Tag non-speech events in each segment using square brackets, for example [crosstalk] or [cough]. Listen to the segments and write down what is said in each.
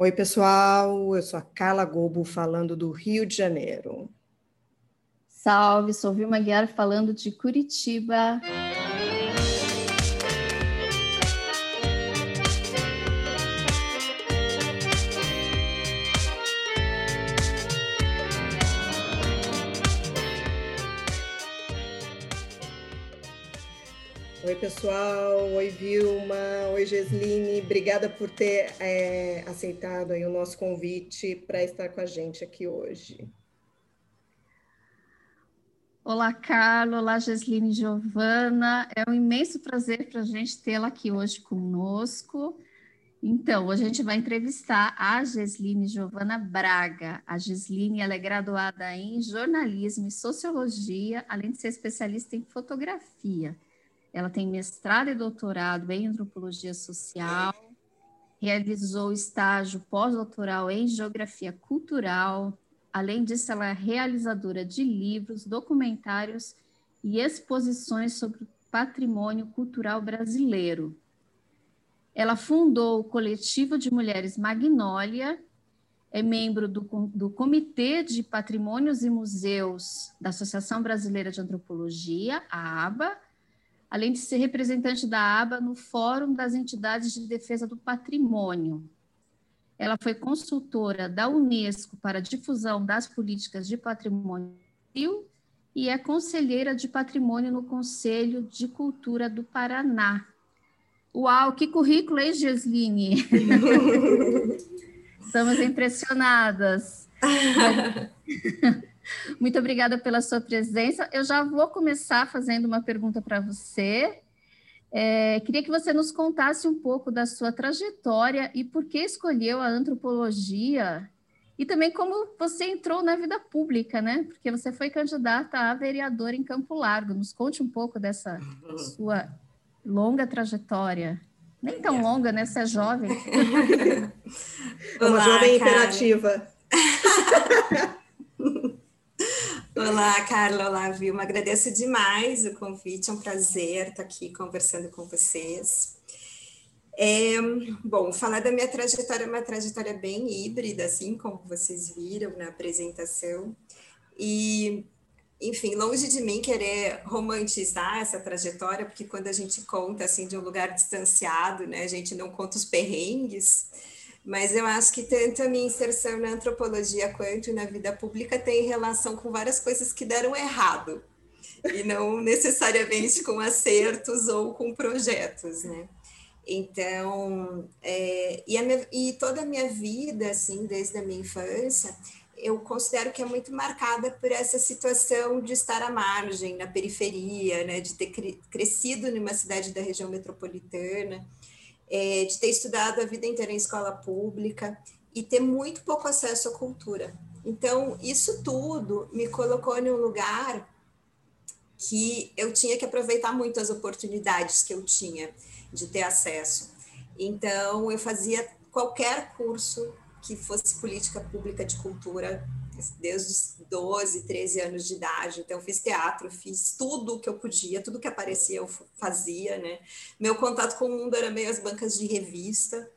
Oi, pessoal, eu sou a Carla Gobo, falando do Rio de Janeiro. Salve, sou Vilma Guiar, falando de Curitiba. Pessoal. Oi, Vilma. Oi, Gesline. Obrigada por ter é, aceitado aí o nosso convite para estar com a gente aqui hoje. Olá, Carla. Olá, Gesline Giovana. É um imenso prazer para a gente tê-la aqui hoje conosco. Então, a gente vai entrevistar a Gesline Giovana Braga. A Gesline ela é graduada em jornalismo e sociologia, além de ser especialista em fotografia. Ela tem mestrado e doutorado em antropologia social, realizou estágio pós-doutoral em geografia cultural. Além disso, ela é realizadora de livros, documentários e exposições sobre o patrimônio cultural brasileiro. Ela fundou o coletivo de mulheres Magnólia, é membro do, do Comitê de Patrimônios e Museus da Associação Brasileira de Antropologia, a ABA, além de ser representante da ABA no Fórum das Entidades de Defesa do Patrimônio. Ela foi consultora da Unesco para a difusão das políticas de patrimônio e é conselheira de patrimônio no Conselho de Cultura do Paraná. Uau, que currículo, hein, Gesline? [laughs] Estamos impressionadas. [laughs] [laughs] Muito obrigada pela sua presença. Eu já vou começar fazendo uma pergunta para você. É, queria que você nos contasse um pouco da sua trajetória e por que escolheu a antropologia e também como você entrou na vida pública, né? Porque você foi candidata a vereadora em Campo Largo. Nos conte um pouco dessa sua longa trajetória. Nem tão longa, né? Você é jovem. É [laughs] uma jovem imperativa. [laughs] Olá, Carla, olá, Vilma. Agradeço demais o convite, é um prazer estar aqui conversando com vocês. É, bom, falar da minha trajetória é uma trajetória bem híbrida, assim como vocês viram na apresentação. E, enfim, longe de mim querer romantizar essa trajetória, porque quando a gente conta assim de um lugar distanciado, né, a gente não conta os perrengues mas eu acho que tanto a minha inserção na antropologia quanto na vida pública tem relação com várias coisas que deram errado, e não necessariamente com acertos ou com projetos, né? Então, é, e, minha, e toda a minha vida, assim, desde a minha infância, eu considero que é muito marcada por essa situação de estar à margem, na periferia, né, de ter crescido numa cidade da região metropolitana, é, de ter estudado a vida inteira em escola pública e ter muito pouco acesso à cultura. Então, isso tudo me colocou em um lugar que eu tinha que aproveitar muito as oportunidades que eu tinha de ter acesso. Então, eu fazia qualquer curso que fosse política pública de cultura desde os 12, 13 anos de idade. Então, fiz teatro, fiz tudo o que eu podia, tudo que aparecia eu fazia, né? Meu contato com o mundo era meio as bancas de revista.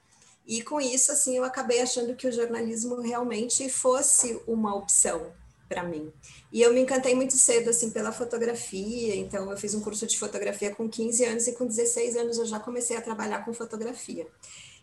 E com isso, assim, eu acabei achando que o jornalismo realmente fosse uma opção para mim. E eu me encantei muito cedo, assim, pela fotografia. Então, eu fiz um curso de fotografia com 15 anos e com 16 anos eu já comecei a trabalhar com fotografia.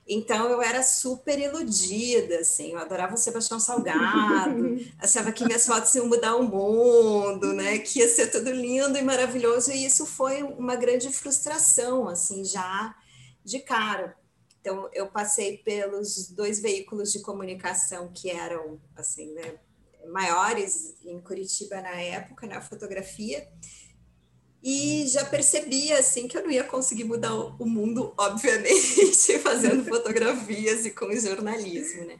Então eu era super iludida, assim, eu adorava o Sebastião Salgado, [laughs] achava que minhas fotos iam mudar o mundo, né? Que ia ser tudo lindo e maravilhoso, e isso foi uma grande frustração, assim, já de cara. Então eu passei pelos dois veículos de comunicação que eram, assim, né, maiores em Curitiba na época, na fotografia, e já percebia assim que eu não ia conseguir mudar o mundo, obviamente, [laughs] fazendo [laughs] fotografias e com jornalismo, né?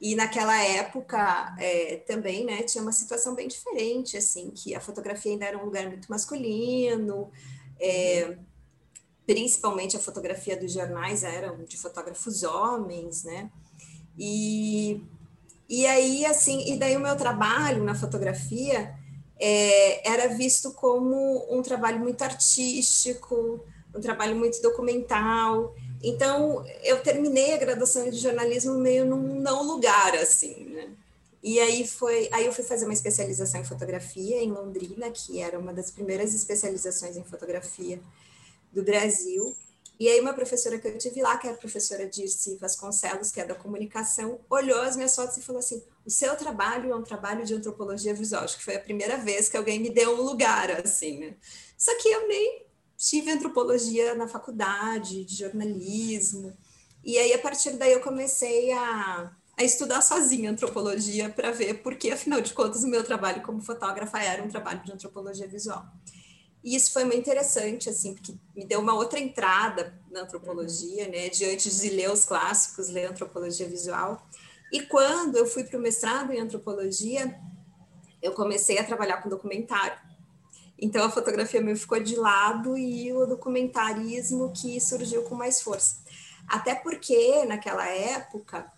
E naquela época é, também, né, tinha uma situação bem diferente, assim, que a fotografia ainda era um lugar muito masculino, é, principalmente a fotografia dos jornais eram de fotógrafos homens, né? E, e aí, assim, e daí o meu trabalho na fotografia é, era visto como um trabalho muito artístico, um trabalho muito documental. Então, eu terminei a graduação de jornalismo meio num não lugar, assim, né? E aí foi, aí eu fui fazer uma especialização em fotografia em Londrina, que era uma das primeiras especializações em fotografia do Brasil. E aí uma professora que eu tive lá, que é a professora Dirce Vasconcelos, que é da comunicação, olhou as minhas fotos e falou assim: "O seu trabalho é um trabalho de antropologia visual". Acho que foi a primeira vez que alguém me deu um lugar assim, né? Só que eu nem tive antropologia na faculdade, de jornalismo. E aí a partir daí eu comecei a a estudar sozinha antropologia para ver porque, afinal de contas, o meu trabalho como fotógrafa era um trabalho de antropologia visual. E isso foi muito interessante, assim, porque me deu uma outra entrada na antropologia, né, diante de ler os clássicos, ler antropologia visual. E quando eu fui para o mestrado em antropologia, eu comecei a trabalhar com documentário. Então a fotografia me ficou de lado e o documentarismo que surgiu com mais força. Até porque naquela época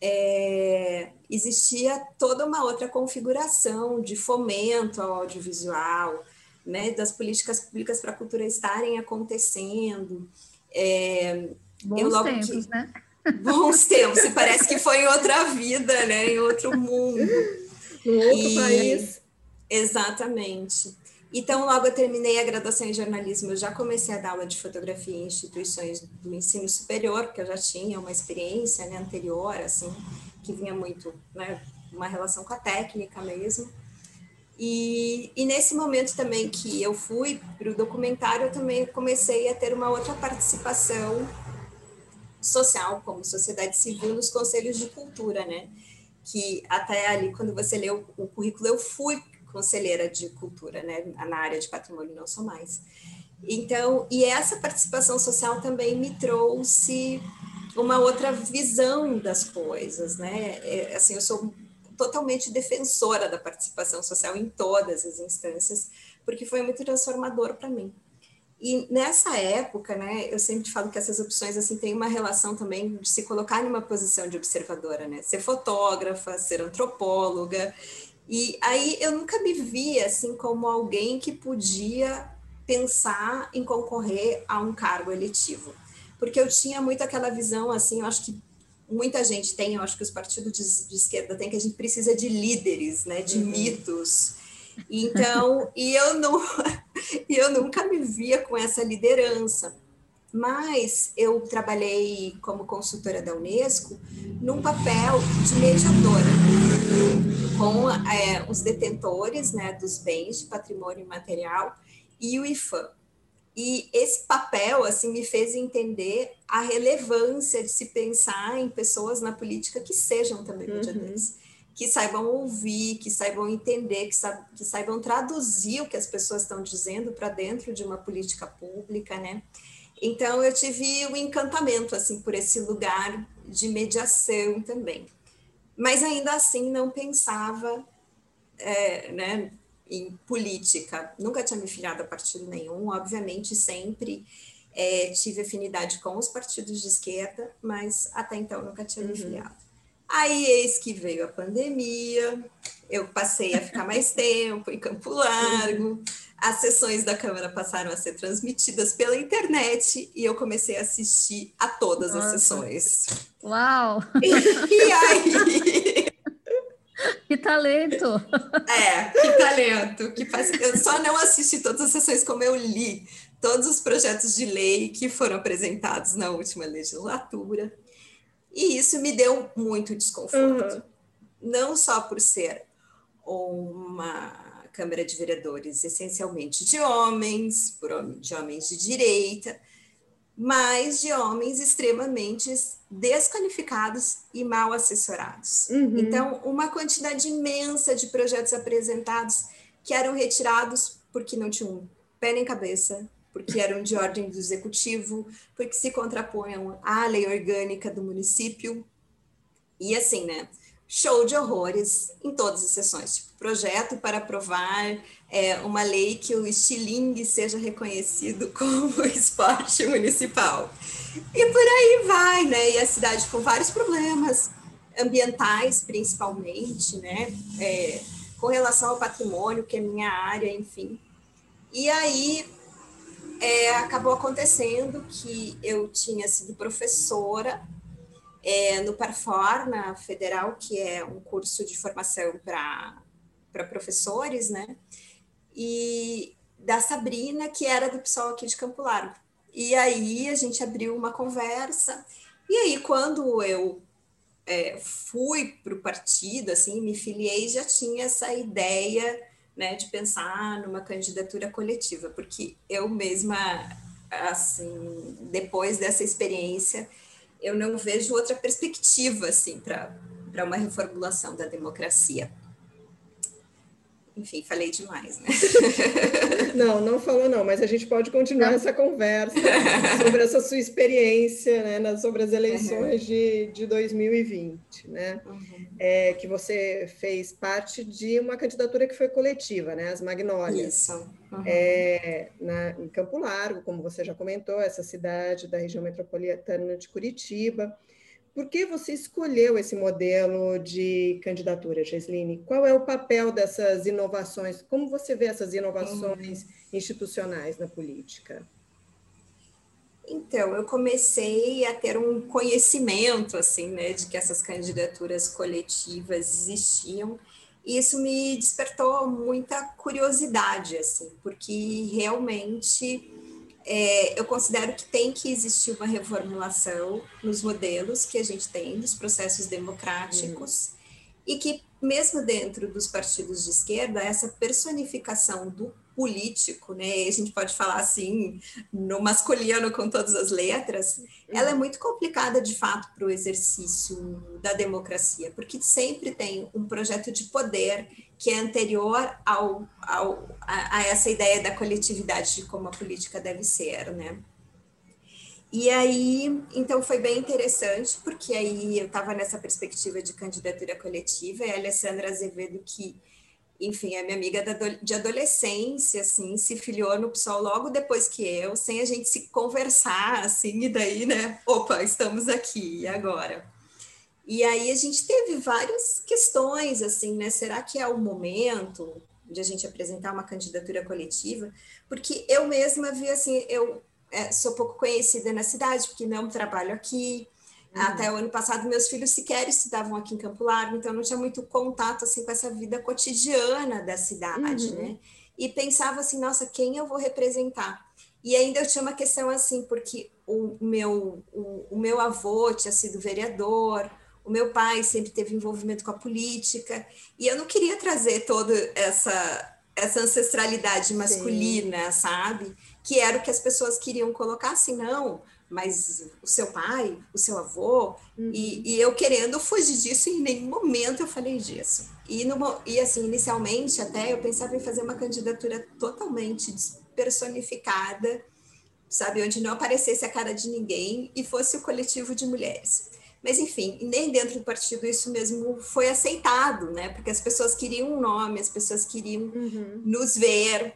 é, existia toda uma outra configuração de fomento ao audiovisual, né, das políticas públicas para a cultura estarem acontecendo. É, Bons tempos, que, né? Bons tempos, e parece que foi em outra vida, né, em outro mundo. Um outro e, país. Exatamente. Então, logo eu terminei a graduação em jornalismo, eu já comecei a dar aula de fotografia em instituições do ensino superior, porque eu já tinha uma experiência né, anterior, assim, que vinha muito, né, uma relação com a técnica mesmo. E, e nesse momento também que eu fui para o documentário, eu também comecei a ter uma outra participação social, como sociedade civil, nos conselhos de cultura, né? Que até ali, quando você lê o, o currículo, eu fui conselheira de cultura, né, na área de patrimônio não sou mais. Então, e essa participação social também me trouxe uma outra visão das coisas, né? É, assim, eu sou totalmente defensora da participação social em todas as instâncias, porque foi muito transformador para mim. E nessa época, né, eu sempre falo que essas opções assim têm uma relação também de se colocar numa posição de observadora, né? Ser fotógrafa, ser antropóloga. E aí eu nunca me vi assim como alguém que podia pensar em concorrer a um cargo eletivo, porque eu tinha muito aquela visão assim, eu acho que muita gente tem, eu acho que os partidos de, de esquerda têm que a gente precisa de líderes, né, de uhum. mitos. Então, [laughs] e eu não [laughs] eu nunca me via com essa liderança. Mas eu trabalhei como consultora da Unesco num papel de mediadora com é, os detentores né, dos bens de patrimônio material e o IFAM. E esse papel assim me fez entender a relevância de se pensar em pessoas na política que sejam também uhum. mediadores, que saibam ouvir, que saibam entender, que, sa que saibam traduzir o que as pessoas estão dizendo para dentro de uma política pública, né? Então eu tive um encantamento assim por esse lugar de mediação também mas ainda assim não pensava é, né, em política. Nunca tinha me filiado a partido nenhum, obviamente sempre é, tive afinidade com os partidos de esquerda, mas até então nunca tinha me uhum. filiado. Aí, eis que veio a pandemia, eu passei a ficar mais tempo em Campo Largo, as sessões da Câmara passaram a ser transmitidas pela internet e eu comecei a assistir a todas Nossa. as sessões. Uau! E, aí? [laughs] Que talento! É, que talento! Que faz... Eu só não assisti todas as sessões como eu li todos os projetos de lei que foram apresentados na última legislatura. E isso me deu muito desconforto. Uhum. Não só por ser uma Câmara de Vereadores essencialmente de homens, de homens de direita, mas de homens extremamente desqualificados e mal assessorados. Uhum. Então, uma quantidade imensa de projetos apresentados que eram retirados porque não tinham pé nem cabeça, porque eram de ordem do executivo, porque se contrapunham à lei orgânica do município. E assim, né? Show de horrores em todas as sessões. Tipo, projeto para aprovar é, uma lei que o estilingue seja reconhecido [laughs] como esporte municipal. E por aí vai, né? E a cidade com vários problemas ambientais, principalmente, né? É, com relação ao patrimônio, que é minha área, enfim. E aí é, acabou acontecendo que eu tinha sido professora é, no Parfor, na Federal, que é um curso de formação para professores, né? E da Sabrina, que era do PSOL aqui de Campo Largo. E aí a gente abriu uma conversa, e aí quando eu é, fui para o partido, assim, me filiei, já tinha essa ideia né, de pensar numa candidatura coletiva, porque eu mesma, assim, depois dessa experiência, eu não vejo outra perspectiva, assim, para uma reformulação da democracia. Enfim, falei demais, né? [laughs] Não, não falou não, mas a gente pode continuar não. essa conversa [laughs] sobre essa sua experiência, né, sobre as eleições uhum. de, de 2020, né? Uhum. É, que você fez parte de uma candidatura que foi coletiva, né? As Magnólias. Isso. Uhum. É, na, em Campo Largo, como você já comentou, essa cidade da região metropolitana de Curitiba. Por que você escolheu esse modelo de candidatura, Gesline? Qual é o papel dessas inovações? Como você vê essas inovações uhum. institucionais na política? Então, eu comecei a ter um conhecimento, assim, né, de que essas candidaturas coletivas existiam, e isso me despertou muita curiosidade, assim, porque realmente é, eu considero que tem que existir uma reformulação nos modelos que a gente tem dos processos democráticos uhum. e que mesmo dentro dos partidos de esquerda essa personificação do político, né? A gente pode falar assim no masculino com todas as letras, uhum. ela é muito complicada de fato para o exercício da democracia, porque sempre tem um projeto de poder que é anterior ao, ao a, a, essa ideia da coletividade de como a política deve ser, né? E aí, então foi bem interessante, porque aí eu estava nessa perspectiva de candidatura coletiva, e a Alessandra Azevedo, que, enfim, é minha amiga de adolescência, assim, se filiou no PSOL logo depois que eu, sem a gente se conversar, assim, e daí, né, opa, estamos aqui, e agora? E aí a gente teve várias questões, assim, né? Será que é o momento de a gente apresentar uma candidatura coletiva? Porque eu mesma vi, assim, eu é, sou pouco conhecida na cidade, porque não trabalho aqui. Uhum. Até o ano passado, meus filhos sequer estudavam aqui em Campo Largo, então não tinha muito contato, assim, com essa vida cotidiana da cidade, uhum. né? E pensava assim, nossa, quem eu vou representar? E ainda eu tinha uma questão assim, porque o meu, o, o meu avô tinha sido vereador, o meu pai sempre teve envolvimento com a política, e eu não queria trazer toda essa, essa ancestralidade masculina, Sim. sabe? Que era o que as pessoas queriam colocar assim, não, mas o seu pai, o seu avô, uhum. e, e, eu querendo fugir disso, em nenhum momento eu falei disso. E, no, e assim, inicialmente até eu pensava em fazer uma candidatura totalmente personificada, sabe, onde não aparecesse a cara de ninguém e fosse o coletivo de mulheres. Mas, enfim, nem dentro do partido isso mesmo foi aceitado, né? Porque as pessoas queriam um nome, as pessoas queriam uhum. nos ver.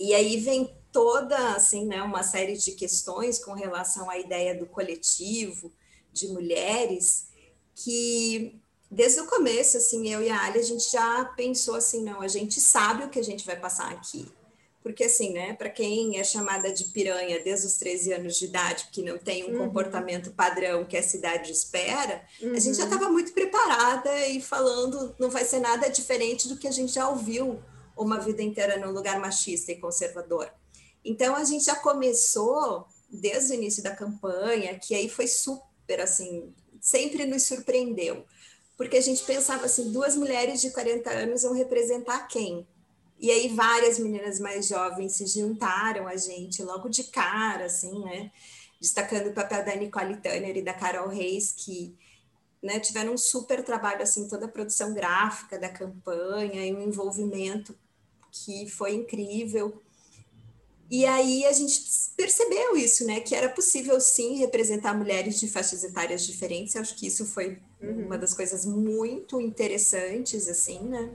E aí vem toda, assim, né, uma série de questões com relação à ideia do coletivo, de mulheres, que desde o começo, assim, eu e a Ali, a gente já pensou assim, não, a gente sabe o que a gente vai passar aqui porque assim, né, para quem é chamada de piranha desde os 13 anos de idade, que não tem um uhum. comportamento padrão que a cidade espera, uhum. a gente já estava uhum. muito preparada e falando, não vai ser nada diferente do que a gente já ouviu uma vida inteira num lugar machista e conservador. Então a gente já começou desde o início da campanha, que aí foi super assim, sempre nos surpreendeu, porque a gente pensava assim, duas mulheres de 40 anos vão representar quem? E aí várias meninas mais jovens se juntaram a gente logo de cara, assim, né? Destacando o papel da Nicole Tanner e da Carol Reis, que né, tiveram um super trabalho, assim, toda a produção gráfica da campanha e um envolvimento que foi incrível. E aí a gente percebeu isso, né? Que era possível sim representar mulheres de faixas etárias diferentes. Eu acho que isso foi uhum. uma das coisas muito interessantes, assim, né?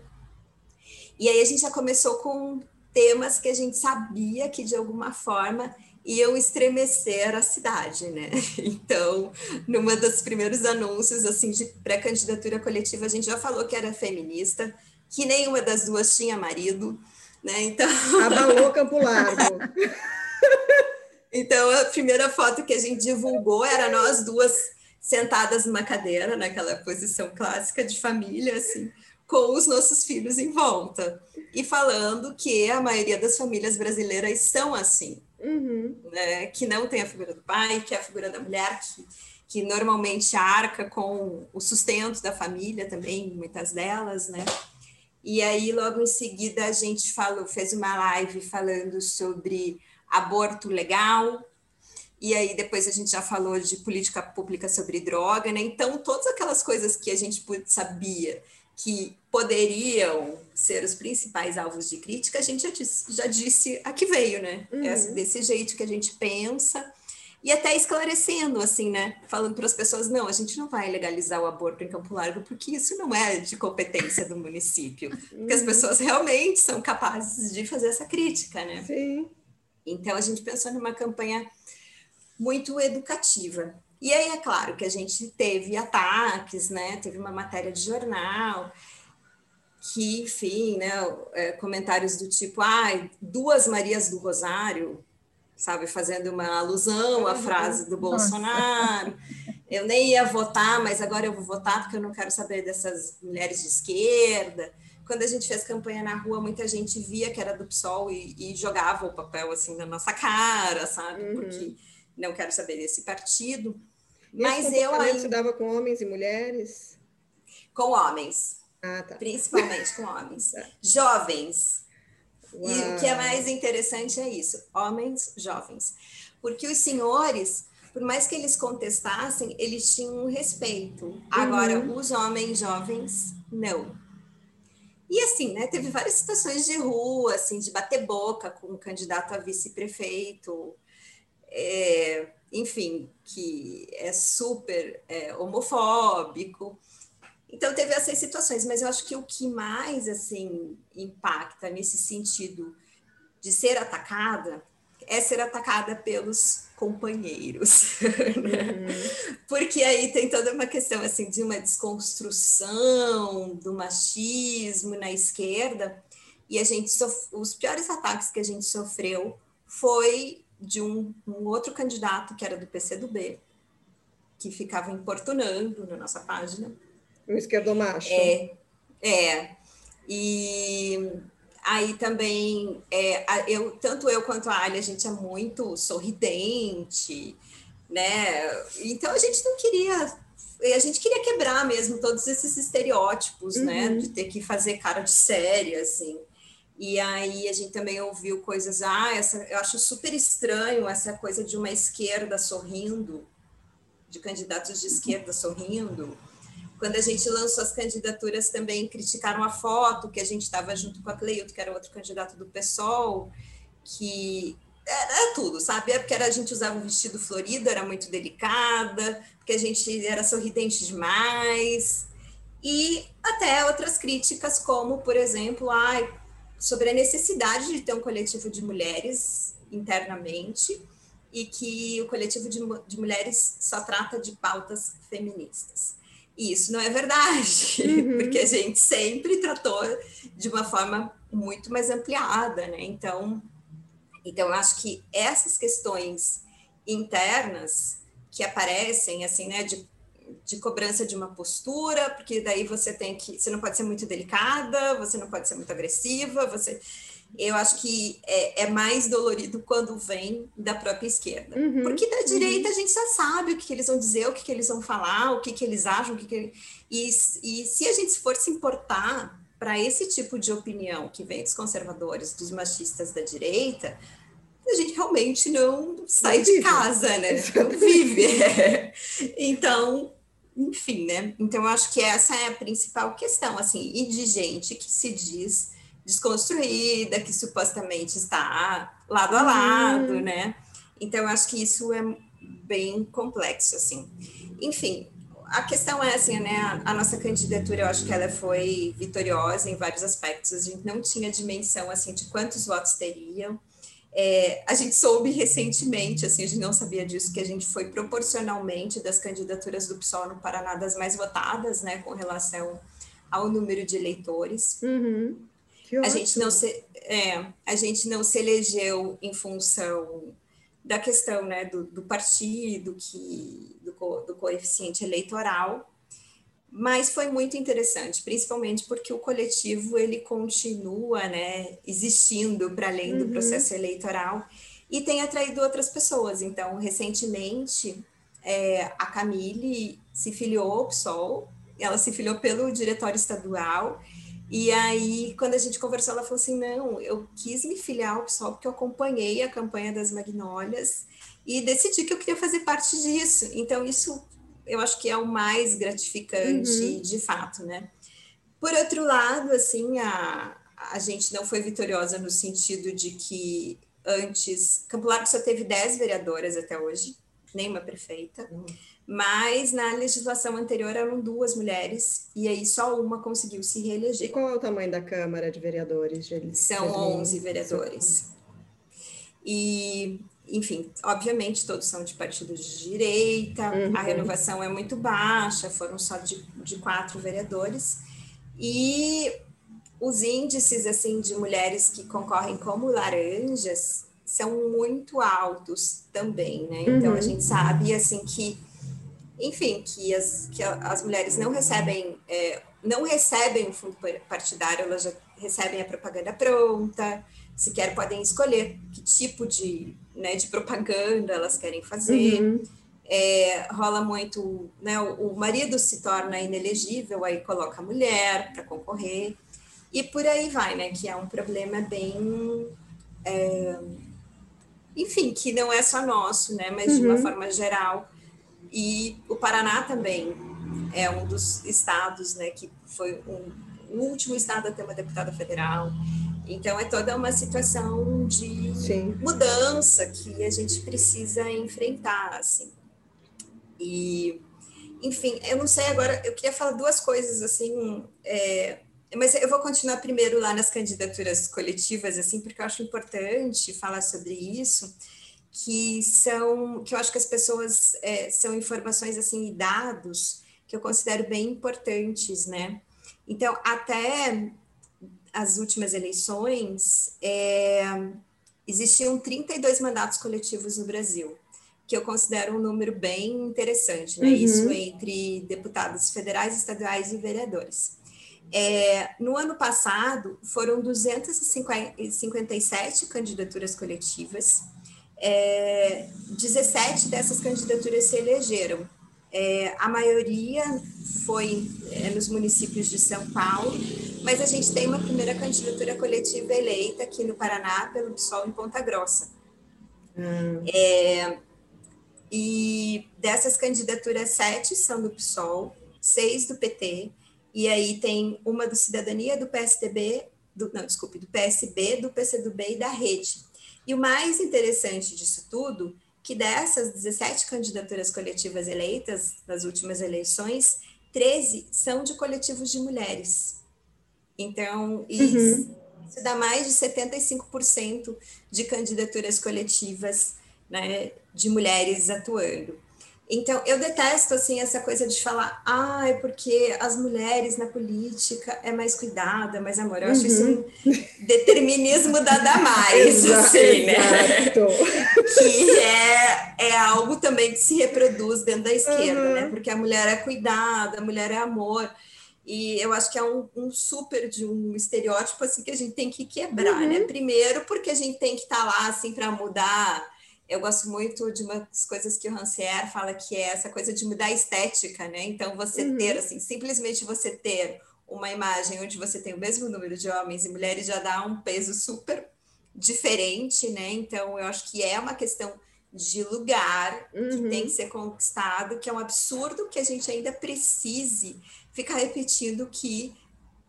E aí a gente já começou com temas que a gente sabia que de alguma forma iam estremecer a cidade, né? [laughs] Então, numa dos primeiros anúncios assim de pré-candidatura coletiva, a gente já falou que era feminista, que nenhuma das duas tinha marido, né? Então, abalou [laughs] Campo Largo. Então, a primeira foto que a gente divulgou era nós duas sentadas numa cadeira, naquela posição clássica de família, assim, com os nossos filhos em volta. E falando que a maioria das famílias brasileiras são assim, uhum. né? que não tem a figura do pai, que é a figura da mulher, que, que normalmente arca com o sustento da família também, muitas delas, né? E aí, logo em seguida, a gente falou, fez uma live falando sobre aborto legal, e aí depois a gente já falou de política pública sobre droga, né? Então, todas aquelas coisas que a gente sabia que poderiam ser os principais alvos de crítica, a gente já disse, já disse a que veio, né? Uhum. É desse jeito que a gente pensa e até esclarecendo, assim, né? Falando para as pessoas, não, a gente não vai legalizar o aborto em Campo Largo, porque isso não é de competência do município. Porque as uhum. pessoas realmente são capazes de fazer essa crítica, né? Sim. Então, a gente pensou numa campanha muito educativa. E aí, é claro que a gente teve ataques, né? Teve uma matéria de jornal que, enfim, né? É, comentários do tipo, ah, duas Marias do Rosário, sabe, fazendo uma alusão à frase do Bolsonaro. Eu nem ia votar, mas agora eu vou votar porque eu não quero saber dessas mulheres de esquerda. Quando a gente fez campanha na rua, muita gente via que era do PSOL e, e jogava o papel assim na nossa cara, sabe? Uhum. Porque não quero saber desse partido. E mas eu ainda se dava com homens e mulheres? Com homens. Ah, tá. Principalmente com homens. Tá. [laughs] Jovens, Uau. E o que é mais interessante é isso: homens jovens. Porque os senhores, por mais que eles contestassem, eles tinham um respeito. Agora, uhum. os homens jovens, não. E assim, né, teve várias situações de rua, assim, de bater boca com um candidato a vice-prefeito, é, enfim, que é super é, homofóbico. Então teve essas situações, mas eu acho que o que mais assim impacta nesse sentido de ser atacada é ser atacada pelos companheiros, [laughs] uhum. porque aí tem toda uma questão assim de uma desconstrução do machismo na esquerda e a gente sof... os piores ataques que a gente sofreu foi de um, um outro candidato que era do PCdoB que ficava importunando na nossa página um esquerdomacho. É, é. E aí também, é, eu, tanto eu quanto a Ali, a gente é muito sorridente, né? Então a gente não queria, a gente queria quebrar mesmo todos esses estereótipos, né? uhum. né? De ter que fazer cara de séria, assim. E aí a gente também ouviu coisas, ah, essa, eu acho super estranho essa coisa de uma esquerda sorrindo, de candidatos de esquerda sorrindo. Quando a gente lançou as candidaturas, também criticaram a foto, que a gente estava junto com a Cleilton, que era outro candidato do PSOL, que era tudo, sabe? É porque a gente usava um vestido florido, era muito delicada, porque a gente era sorridente demais. E até outras críticas, como, por exemplo, sobre a necessidade de ter um coletivo de mulheres internamente e que o coletivo de, de mulheres só trata de pautas feministas. E isso não é verdade, [laughs] uhum. porque a gente sempre tratou de uma forma muito mais ampliada, né? Então, então eu acho que essas questões internas que aparecem, assim, né, de, de cobrança de uma postura, porque daí você tem que, você não pode ser muito delicada, você não pode ser muito agressiva, você eu acho que é, é, mais dolorido quando vem da própria esquerda. Uhum, Porque da direita uhum. a gente já sabe o que, que, eles vão dizer, o que, que eles vão falar, o que, que eles acham, o que, que... E, e se a gente for se importar para esse tipo de opinião que vem dos conservadores, dos machistas da direita, a gente realmente não sai não de casa, né? [laughs] Não vive. [laughs] Então, enfim, né? Então, eu acho que essa é a principal questão, assim, e de gente que se diz desconstruída, que supostamente está lado a lado, uhum. né? Então, acho que isso é bem complexo, assim. Enfim, a questão é assim, né? A, a, nossa candidatura, eu acho que ela foi vitoriosa em vários aspectos. A gente não tinha dimensão assim de quantos votos teriam. É, a gente soube recentemente, assim, a gente não sabia disso, que a gente foi proporcionalmente das candidaturas do PSOL no Paraná das mais votadas, né, com relação ao número de eleitores. Uhum a gente não se, é, a gente não se elegeu em função da questão né, do, do partido, que, do, do coeficiente eleitoral, mas foi muito interessante, principalmente porque o coletivo ele continua, né, existindo para além do uhum. processo eleitoral e tem atraído outras pessoas. Então, recentemente, é, a Camille se filiou ao PSOL, ela se filiou pelo diretório estadual e aí, quando a gente conversou, ela falou assim: não, eu quis me filiar ao PSOL porque eu acompanhei a campanha das Magnólias e decidi que eu queria fazer parte disso. Então, isso eu acho que é o mais gratificante uhum. de fato, né? Por outro lado, assim, a, a gente não foi vitoriosa no sentido de que antes, Campo Largo só teve 10 vereadoras até hoje, nenhuma prefeita. Uhum mas na legislação anterior eram duas mulheres e aí só uma conseguiu se reeleger. E qual é o tamanho da Câmara de Vereadores? De São 11 vereadores. E, enfim, obviamente todos são de partidos de direita, uhum. a renovação é muito baixa, foram só de, de quatro vereadores. E os índices assim de mulheres que concorrem como laranjas são muito altos também, né? Então uhum. a gente sabe assim que enfim, que as, que as mulheres não recebem, é, não recebem o fundo partidário, elas já recebem a propaganda pronta, sequer podem escolher que tipo de, né, de propaganda elas querem fazer. Uhum. É, rola muito, né, o, o, marido se torna inelegível, aí coloca a mulher para concorrer, e por aí vai, né, que é um problema bem, é, enfim, que não é só nosso, né, mas uhum. de uma uhum. forma geral, e o Paraná também é um dos estados, né, que foi um, o último estado a ter uma deputada federal. Então é toda uma situação de Sim. mudança que a gente precisa enfrentar, assim. E, enfim, eu não sei agora. Eu queria falar duas coisas assim, é, mas eu vou continuar primeiro lá nas candidaturas coletivas, assim, porque eu acho importante falar sobre isso que são, que eu acho que as pessoas é, são informações assim e dados que eu considero bem importantes, né? Então, até as últimas eleições, é, existiam 32 mandatos coletivos no Brasil, que eu considero um número bem interessante, né? Uhum. Isso entre deputados federais, estaduais e vereadores. É, no ano passado, foram 257 candidaturas coletivas, é, 17 dessas candidaturas se elegeram. É, a maioria foi é, nos municípios de São Paulo, mas a gente tem uma primeira candidatura coletiva eleita aqui no Paraná pelo PSOL em Ponta Grossa. Hum. É, e dessas candidaturas, sete são do PSOL, seis do PT, e aí tem uma do Cidadania, do PSDB, do, não, desculpe, do PSB, do PCdoB e da Rede. E o mais interessante disso tudo, que dessas 17 candidaturas coletivas eleitas nas últimas eleições, 13 são de coletivos de mulheres. Então, isso, uhum. isso dá mais de 75% de candidaturas coletivas né, de mulheres atuando. Então, eu detesto, assim, essa coisa de falar, ah, é porque as mulheres na política é mais cuidada, mais amor. Eu acho isso um uhum. determinismo da Damares, [laughs] assim, né? que é, é algo também que se reproduz dentro da esquerda, né? uhum. né? Porque a mulher é cuidada, a mulher é amor. E eu acho que é um, um, super de um estereótipo, assim, que a gente tem que quebrar, né? uhum. né? Primeiro, porque a gente tem que estar tá lá, assim, para mudar eu gosto muito de umas coisas que o Rancière fala que é essa coisa de mudar a estética, né? Então, você uhum. ter, assim, simplesmente você ter uma imagem onde você tem o mesmo número de homens e mulheres já dá um peso super diferente, né? Então, eu acho que é uma questão de lugar uhum. que tem que ser conquistado, que é um absurdo que a gente ainda precise ficar repetindo que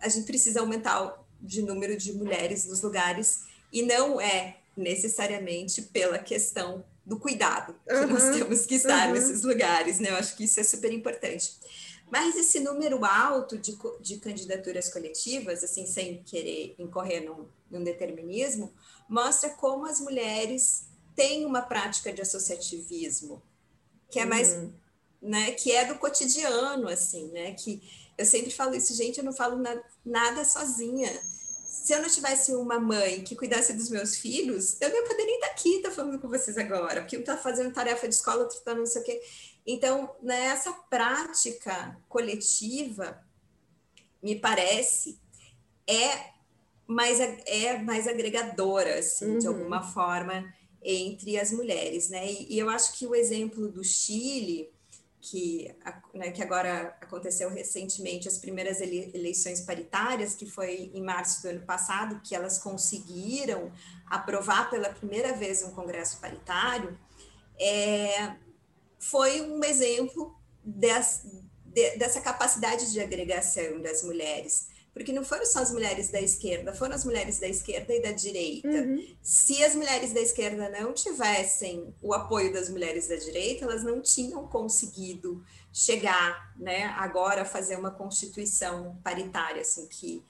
a gente precisa aumentar o de número de mulheres nos lugares e não é necessariamente pela questão do cuidado que uhum, nós temos que estar uhum. nesses lugares, né? Eu acho que isso é super importante. Mas esse número alto de, de candidaturas coletivas, assim, sem querer incorrer num, num determinismo, mostra como as mulheres têm uma prática de associativismo, que é mais, uhum. né, que é do cotidiano, assim, né, que eu sempre falo isso, gente, eu não falo na, nada sozinha, se eu não tivesse uma mãe que cuidasse dos meus filhos, eu não ia poder nem estar aqui, estar falando com vocês agora, porque um está fazendo tarefa de escola, outro está não sei o quê. Então, nessa prática coletiva, me parece, é mais, é mais agregadora, assim, uhum. de alguma forma, entre as mulheres, né? E, e, eu acho que o exemplo do Chile, que, né, que agora aconteceu recentemente, as primeiras eleições paritárias, que foi em março do ano passado, que elas conseguiram aprovar pela primeira vez um congresso paritário, é, foi um exemplo des, de, dessa capacidade de agregação das mulheres porque não foram só as mulheres da esquerda, foram as mulheres da esquerda e da direita. Uhum. Se as mulheres da esquerda não tivessem o apoio das mulheres da direita, elas não tinham conseguido chegar, né, agora a fazer uma constituição paritária, assim, que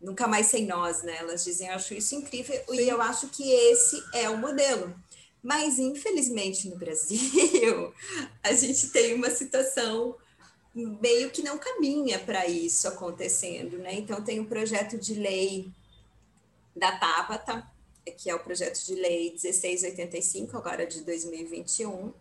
nunca mais sem nós, né? Elas dizem, eu acho isso incrível Sim. e eu acho que esse é o modelo. Mas, infelizmente, no Brasil, [laughs] a gente tem uma situação meio que não caminha para isso acontecendo, né? Então tem um projeto de lei da Tabata, que é o projeto de lei 1685, agora de 2021,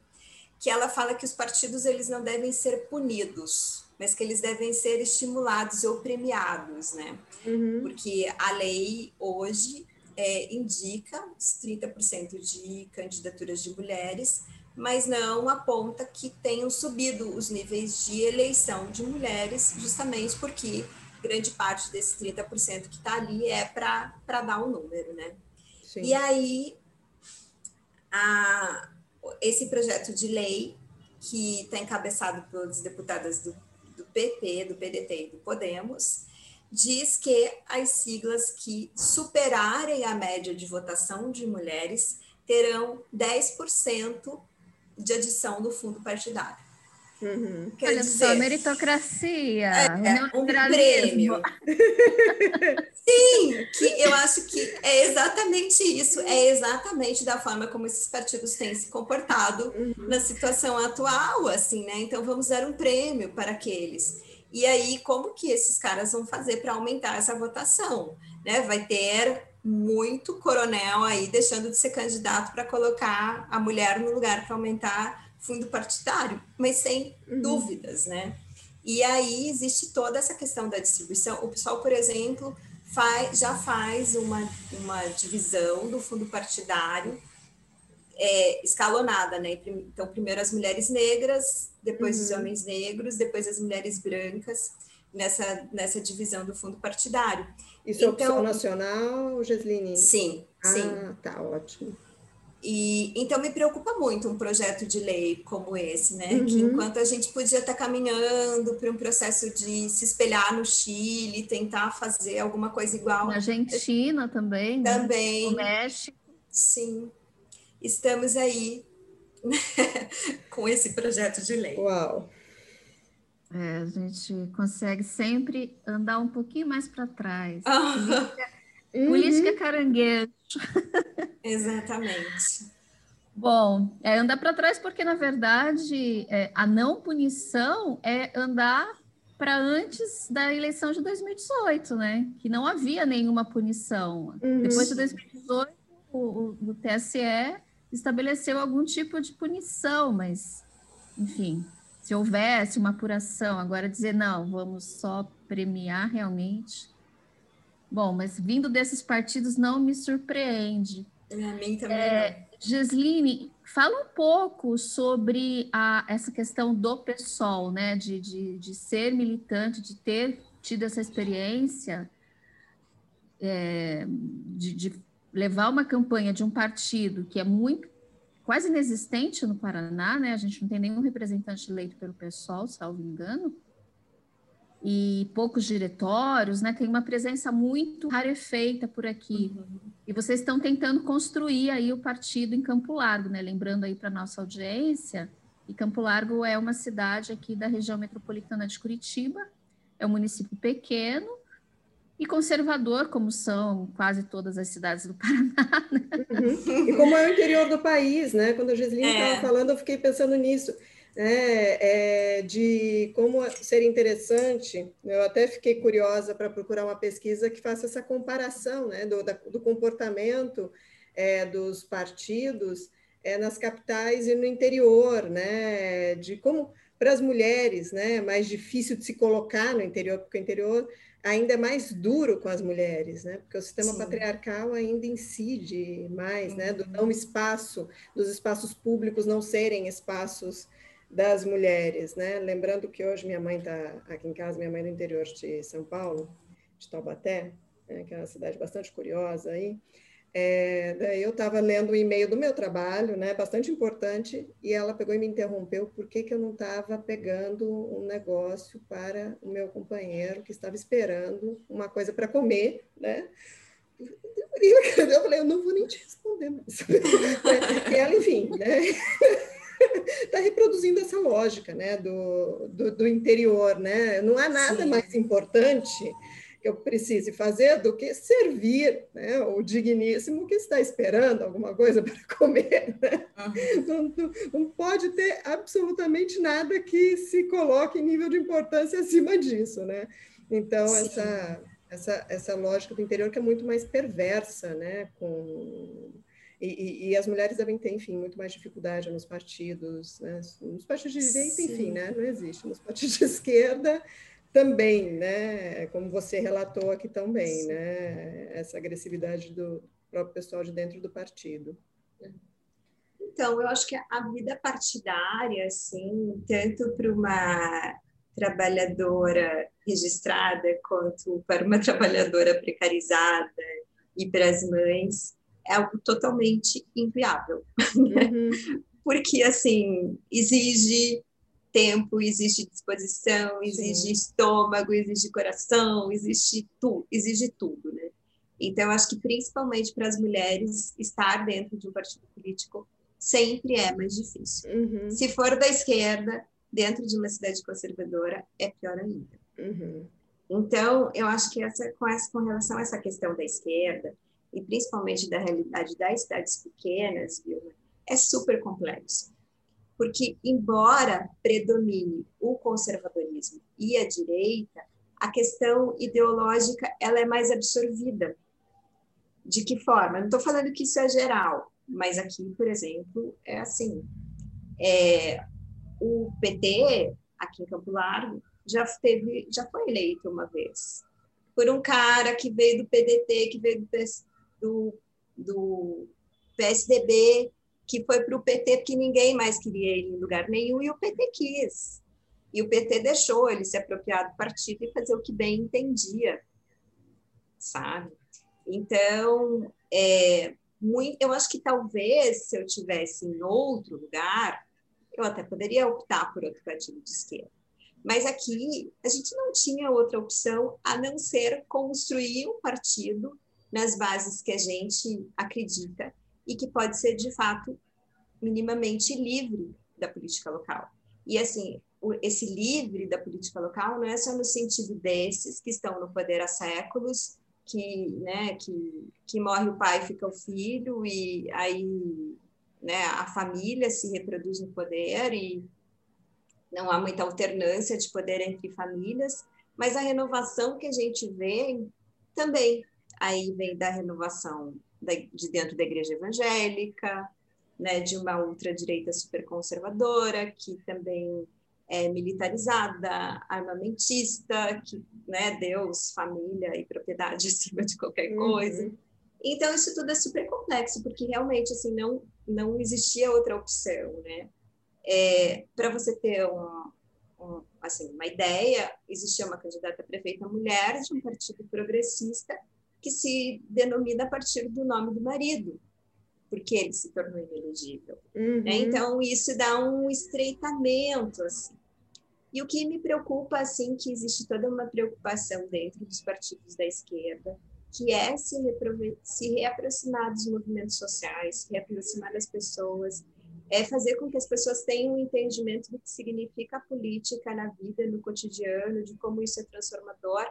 que ela fala que os partidos eles não devem ser punidos, mas que eles devem ser estimulados ou premiados, né? Uhum. Porque a lei hoje é, indica os 30% de candidaturas de mulheres, mas não aponta que tenham subido os níveis de eleição de mulheres, justamente porque grande parte desse 30% que está ali é para dar um número, né? Sim. E aí, a, esse projeto de lei, que está encabeçado pelas deputadas do, do PP, do PDT e do Podemos, diz que as siglas que superarem a média de votação de mulheres terão 10% de adição do fundo partidário. Uhum. Olha dizer, só, meritocracia, é, é um prêmio. [laughs] Sim, que eu acho que é exatamente isso, é exatamente da forma como esses partidos têm se comportado uhum. na situação atual, assim, né? Então vamos dar um prêmio para aqueles. E aí, como que esses caras vão fazer para aumentar essa votação? Né? Vai ter muito coronel aí deixando de ser candidato para colocar a mulher no lugar para aumentar fundo partidário, mas sem uhum. dúvidas, né? E aí existe toda essa questão da distribuição. O pessoal, por exemplo, faz, já faz uma, uma divisão do fundo partidário é, escalonada, né? Então, primeiro as mulheres negras, depois uhum. os homens negros, depois as mulheres brancas, nessa, nessa divisão do fundo partidário. Isso então, é opção então nacional, Gesline? Sim, ah, sim. tá ótimo. E então me preocupa muito um projeto de lei como esse, né? Uhum. Que enquanto a gente podia estar caminhando para um processo de se espelhar no Chile, tentar fazer alguma coisa igual. Na Argentina também. Né? Também. Né? No México. Sim. Estamos aí [laughs] com esse projeto de lei. Uau! É, a gente consegue sempre andar um pouquinho mais para trás. [laughs] Política, uhum. política caranguejo. [laughs] Exatamente. Bom, é andar para trás porque, na verdade, é, a não punição é andar para antes da eleição de 2018, né? Que não havia nenhuma punição. Uhum. Depois de 2018, o, o, o TSE estabeleceu algum tipo de punição, mas, enfim, se houvesse uma apuração, agora dizer não, vamos só premiar realmente. Bom, mas vindo desses partidos não me surpreende. A mim também. É, Gesline, fala um pouco sobre a, essa questão do PSOL, né? De, de, de ser militante, de ter tido essa experiência, é, de, de levar uma campanha de um partido que é muito quase inexistente no Paraná, né? A gente não tem nenhum representante eleito pelo PSOL, salvo engano, e poucos diretórios, né? Tem uma presença muito rarefeita por aqui. Uhum. E vocês estão tentando construir aí o partido em Campo Largo, né? Lembrando aí para nossa audiência, e Campo Largo é uma cidade aqui da região metropolitana de Curitiba, é um município pequeno, e conservador, como são quase todas as cidades do Paraná. Né? Uhum. E como é o interior do país, né? Quando a Gisline estava é. falando, eu fiquei pensando nisso. é, é, de como seria interessante, eu até fiquei curiosa para procurar uma pesquisa que faça essa comparação né, do, da, do comportamento é, dos partidos é, nas capitais e no interior, né, de como para as mulheres, né, é mais difícil de se colocar no interior, porque o interior ainda é mais duro com as mulheres, né, porque o sistema Sim. patriarcal ainda incide mais, né, do uhum. não espaço, dos espaços públicos não serem espaços das mulheres, né, lembrando que hoje minha mãe está aqui em casa, minha mãe é do interior de São Paulo, de Taubaté, né, que é uma cidade bastante curiosa aí, é, daí eu estava lendo um e-mail do meu trabalho, né, bastante importante, e ela pegou e me interrompeu por que, que eu não estava pegando um negócio para o meu companheiro que estava esperando uma coisa para comer, né? [laughs] Eu falei, eu não vou nem te responder mais. [laughs] e ela, enfim, né? Está [laughs] reproduzindo essa lógica, né, do, do, do interior, né? Não há nada Sim. mais importante que eu precise fazer do que servir né, o digníssimo que está esperando alguma coisa [laughs] para comer. Né? Uhum. Não, não, pode ter absolutamente nada que se coloque em nível de importância acima disso. Né? Então, essa, essa, essa lógica do interior que é muito mais perversa, né? com e, e, e, as mulheres devem ter, enfim, muito mais dificuldade nos partidos, né? nos partidos de direita, Sim. enfim, né? não existe. Nos partidos de [laughs] esquerda, também, né? Como você relatou aqui também, né? Essa agressividade do próprio pessoal de dentro do partido. Então, eu acho que a vida partidária, assim, tanto para uma trabalhadora registrada quanto para uma [laughs] trabalhadora precarizada e para as mães, é algo totalmente inviável. Uhum. Porque, assim, exige tempo, existe disposição, exige Sim. estômago, exige coração, existe tudo, exige tudo, né? Então, acho que principalmente para as mulheres, estar dentro de um partido político sempre é mais difícil. Uhum. Se for da esquerda, dentro de uma cidade conservadora, é pior ainda. Uhum. Então, eu acho que essa com, essa, com relação a essa questão da esquerda, e principalmente da realidade das cidades pequenas, é super complexo porque, embora predomine o conservadorismo e a direita, a questão ideológica ela é mais absorvida. De que forma? Não estou falando que isso é geral, mas aqui, por exemplo, é assim. É, o PT, aqui em Campo Largo, já, teve, já foi eleito uma vez por um cara que veio do PDT, que veio do, do, do PSDB, que foi para o PT porque ninguém mais queria ele em lugar nenhum e o PT quis. E o PT deixou ele se apropriar do partido e fazer o que bem entendia, sabe? Então, é, muito, eu acho que talvez se eu tivesse em outro lugar, eu até poderia optar por outro partido de esquerda. Mas aqui a gente não tinha outra opção a não ser construir um partido nas bases que a gente acredita e que pode ser, de fato, minimamente livre da política local. E, assim, esse livre da política local não é só no sentido desses que estão no poder há séculos, que, né, que, que morre o pai, fica o filho, e aí né, a família se reproduz no poder e não há muita alternância de poder entre famílias, mas a renovação que a gente vê também aí vem da renovação de dentro da igreja evangélica, né, de uma ultradireita superconservadora, que também é militarizada, armamentista, que né, Deus, família e propriedade [laughs] acima de qualquer coisa. Uhum. Então isso tudo é super complexo, porque realmente assim não não existia outra opção, né? É, Para você ter um, um, assim uma ideia, existia uma candidata prefeita mulher de um partido progressista que se denomina a partir do nome do marido, porque ele se tornou inelegível. Uhum. Né? Então, isso dá um estreitamento, assim. E o que me preocupa, assim, que existe toda uma preocupação dentro dos partidos da esquerda, que é se, se reaproximar dos movimentos sociais, se reaproximar das pessoas, é fazer com que as pessoas tenham um entendimento do que significa a política na vida, no cotidiano, de como isso é transformador.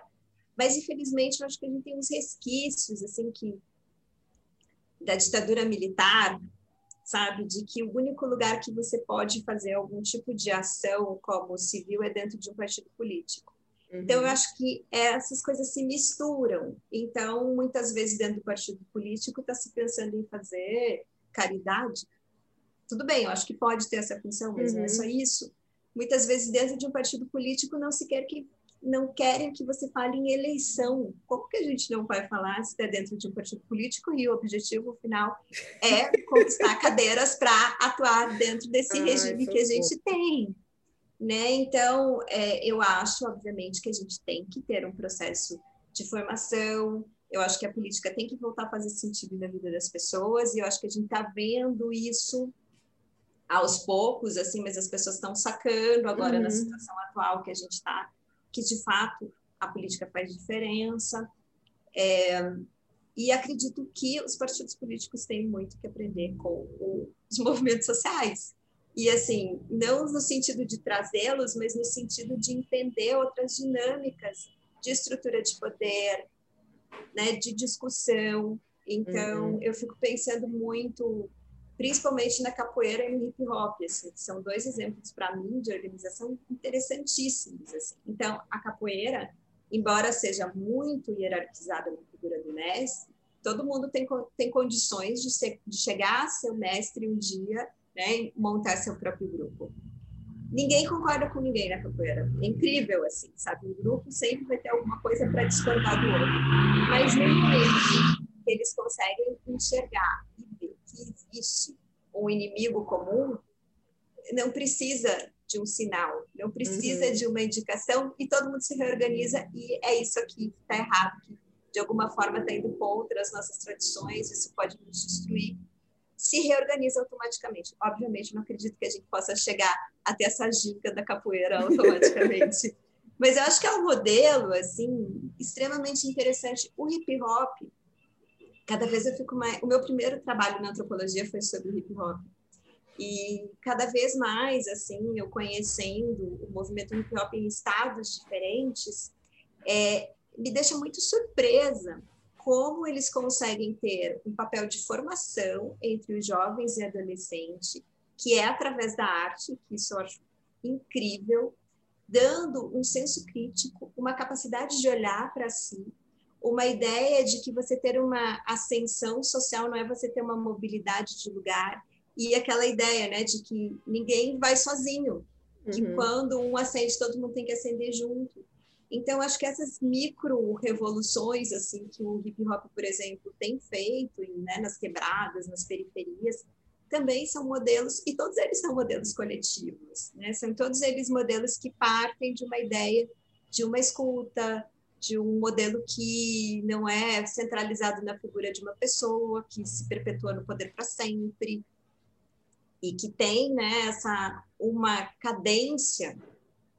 Mas, infelizmente, eu acho que a gente tem uns resquícios, assim, que da ditadura militar, sabe? De que o único lugar que você pode fazer algum tipo de ação como civil é dentro de um partido político. Uhum. Então, eu acho que essas coisas se misturam. Então, muitas vezes, dentro do partido político, está se pensando em fazer caridade. Tudo bem, eu acho que pode ter essa função, mas uhum. não é só uhum. isso. Muitas vezes, dentro de um partido político, não se quer que não querem que você fale em eleição. Como que a gente não vai falar se está dentro de um partido político e o objetivo final é conquistar [laughs] cadeiras para atuar dentro desse regime que a gente tem? Né? Então, é, eu acho, obviamente, que a gente tem que ter um processo de formação. Eu acho que a política tem que voltar a fazer sentido na vida das pessoas, e eu acho que a gente está vendo isso aos poucos, assim, mas as pessoas estão sacando agora uhum. na situação atual que a gente está que de fato a política faz diferença. É, e acredito que os partidos políticos têm muito que aprender com os [laughs] movimentos sociais. E, assim, não no sentido de trazê-los, mas no sentido de entender outras dinâmicas de estrutura de poder, né, de discussão. Então, uhum. eu fico pensando muito principalmente na capoeira e no hip hop, assim, são dois exemplos para mim de organização interessantíssimos. Assim. Então, a capoeira, embora seja muito hierarquizada na figura do mestre, todo mundo tem, tem condições de, ser, de chegar a ser mestre um dia, né, e montar seu próprio grupo. Ninguém concorda com ninguém na capoeira. É incrível, assim, sabe? O grupo sempre vai ter alguma coisa para discordar do outro. Mas no momento que eles conseguem enxergar que existe um inimigo comum, não precisa de um sinal, não precisa uhum. de uma indicação e todo mundo se reorganiza e é isso aqui que está errado, que de alguma forma está indo contra as nossas tradições, isso pode nos destruir. Se reorganiza automaticamente. Obviamente, não acredito que a gente possa chegar até essa dica da capoeira automaticamente. [laughs] Mas eu acho que é um modelo assim extremamente interessante. O hip hop cada vez eu fico mais. O meu primeiro trabalho na antropologia foi sobre hip hop. E cada vez mais, assim, eu conhecendo o movimento hip hop em estados diferentes, é, me deixa muito surpresa como eles conseguem ter um papel de formação entre os jovens e adolescentes, que é através da arte, que isso eu acho incrível, dando um senso crítico, uma capacidade de olhar para si, uma ideia de que você ter uma ascensão social não é você ter uma mobilidade de lugar e aquela ideia, né, de que ninguém vai sozinho, que uhum. quando um acende, todo mundo tem que acender junto. Então, acho que essas micro revoluções, assim, que o hip hop, por exemplo, tem feito, né, nas quebradas, nas periferias, também são modelos, e todos eles são modelos coletivos, né? São todos eles modelos que partem de uma ideia de uma escuta, de um modelo que não é centralizado na figura de uma pessoa, que se perpetua no poder para sempre, e que tem né, essa, uma cadência,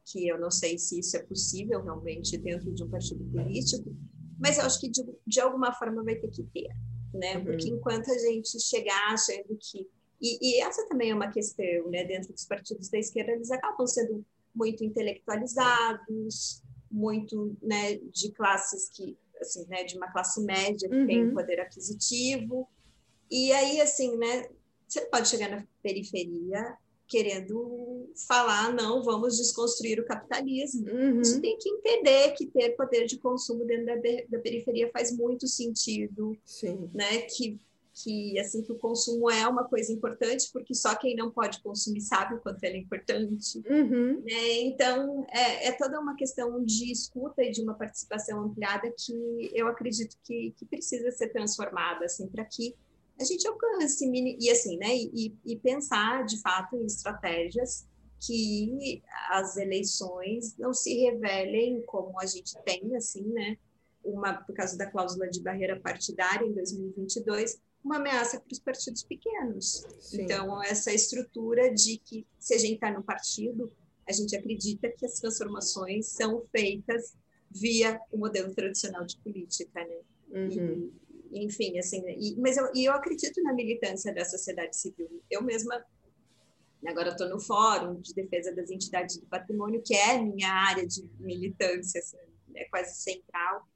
que eu não sei se isso é possível realmente dentro de um partido político, mas eu acho que de, de alguma forma vai ter que ter, né? Uhum. Porque enquanto a gente chegar achando que. E, e, essa também é uma questão, né? Dentro dos partidos da esquerda, eles acabam sendo muito intelectualizados, muito né, de classes que, assim, né, de uma classe média que uhum. tem poder aquisitivo. E aí, assim, né, você pode chegar na periferia querendo falar, não, vamos desconstruir o capitalismo. Uhum. Você tem que entender que ter poder de consumo dentro da, da periferia faz muito sentido, Sim. né? Que que assim que o consumo é uma coisa importante porque só quem não pode consumir sabe o quanto ele é importante uhum. né? então é, é, toda uma questão de escuta e de uma participação ampliada que eu acredito que, que precisa ser transformada assim para que a gente alcance e assim né e, e pensar de fato em estratégias que as eleições não se revelem como a gente tem assim né uma por causa da cláusula de barreira partidária em 2022 uma ameaça para os partidos pequenos. Sim. Então, essa estrutura de que, se a gente está no partido, a gente acredita que as transformações são feitas via o modelo tradicional de política, né? Uhum. E, enfim, assim, e, mas eu, e eu acredito na militância da sociedade civil. Eu mesma, agora estou no Fórum de Defesa das Entidades do Patrimônio, que é minha área de militância, assim, é quase central.